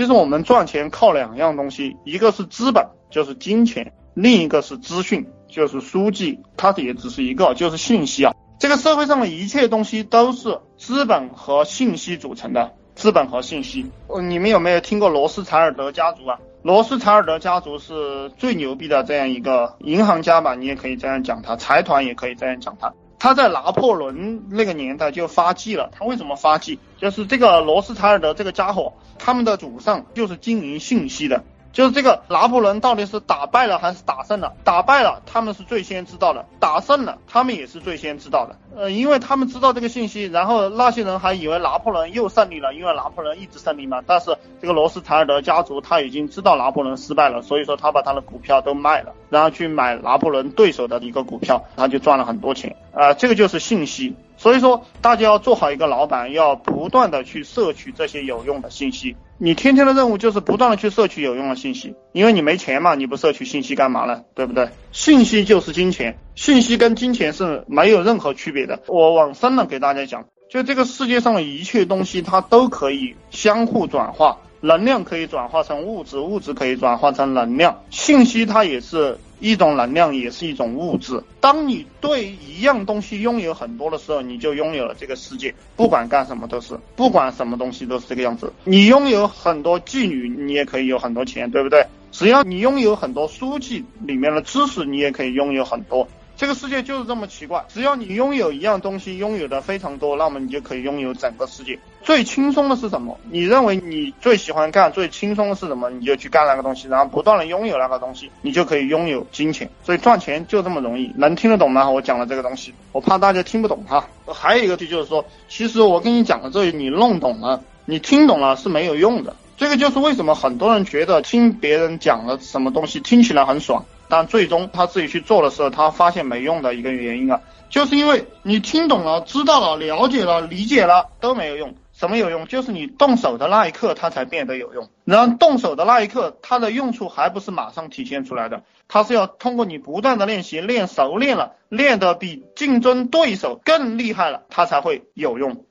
其实我们赚钱靠两样东西，一个是资本，就是金钱；另一个是资讯，就是书籍。它也只是一个，就是信息啊。这个社会上的一切东西都是资本和信息组成的。资本和信息，你们有没有听过罗斯柴尔德家族啊？罗斯柴尔德家族是最牛逼的这样一个银行家吧？你也可以这样讲他，财团也可以这样讲他。他在拿破仑那个年代就发迹了。他为什么发迹？就是这个罗斯柴尔德这个家伙，他们的祖上就是经营信息的。就是这个拿破仑到底是打败了还是打胜了？打败了，他们是最先知道的；打胜了，他们也是最先知道的。呃，因为他们知道这个信息，然后那些人还以为拿破仑又胜利了，因为拿破仑一直胜利嘛。但是这个罗斯柴尔德家族他已经知道拿破仑失败了，所以说他把他的股票都卖了，然后去买拿破仑对手的一个股票，他就赚了很多钱。啊，这个就是信息。所以说，大家要做好一个老板，要不断的去摄取这些有用的信息。你天天的任务就是不断的去摄取有用的信息，因为你没钱嘛，你不摄取信息干嘛呢？对不对？信息就是金钱，信息跟金钱是没有任何区别的。我往深了给大家讲，就这个世界上的一切东西，它都可以相互转化。能量可以转化成物质，物质可以转化成能量，信息它也是一种能量，也是一种物质。当你对一样东西拥有很多的时候，你就拥有了这个世界。不管干什么都是，不管什么东西都是这个样子。你拥有很多妓女，你也可以有很多钱，对不对？只要你拥有很多书籍里面的知识，你也可以拥有很多。这个世界就是这么奇怪，只要你拥有一样东西，拥有的非常多，那么你就可以拥有整个世界。最轻松的是什么？你认为你最喜欢干、最轻松的是什么？你就去干那个东西，然后不断的拥有那个东西，你就可以拥有金钱。所以赚钱就这么容易，能听得懂吗？我讲的这个东西，我怕大家听不懂哈。还有一个题就是说，其实我跟你讲的这些，你弄懂了，你听懂了是没有用的。这个就是为什么很多人觉得听别人讲了什么东西听起来很爽。但最终他自己去做的时候，他发现没用的一个原因啊，就是因为你听懂了、知道了、了解了、理解了都没有用。什么有用？就是你动手的那一刻，它才变得有用。然后动手的那一刻，它的用处还不是马上体现出来的，它是要通过你不断的练习，练熟练了，练得比竞争对手更厉害了，它才会有用。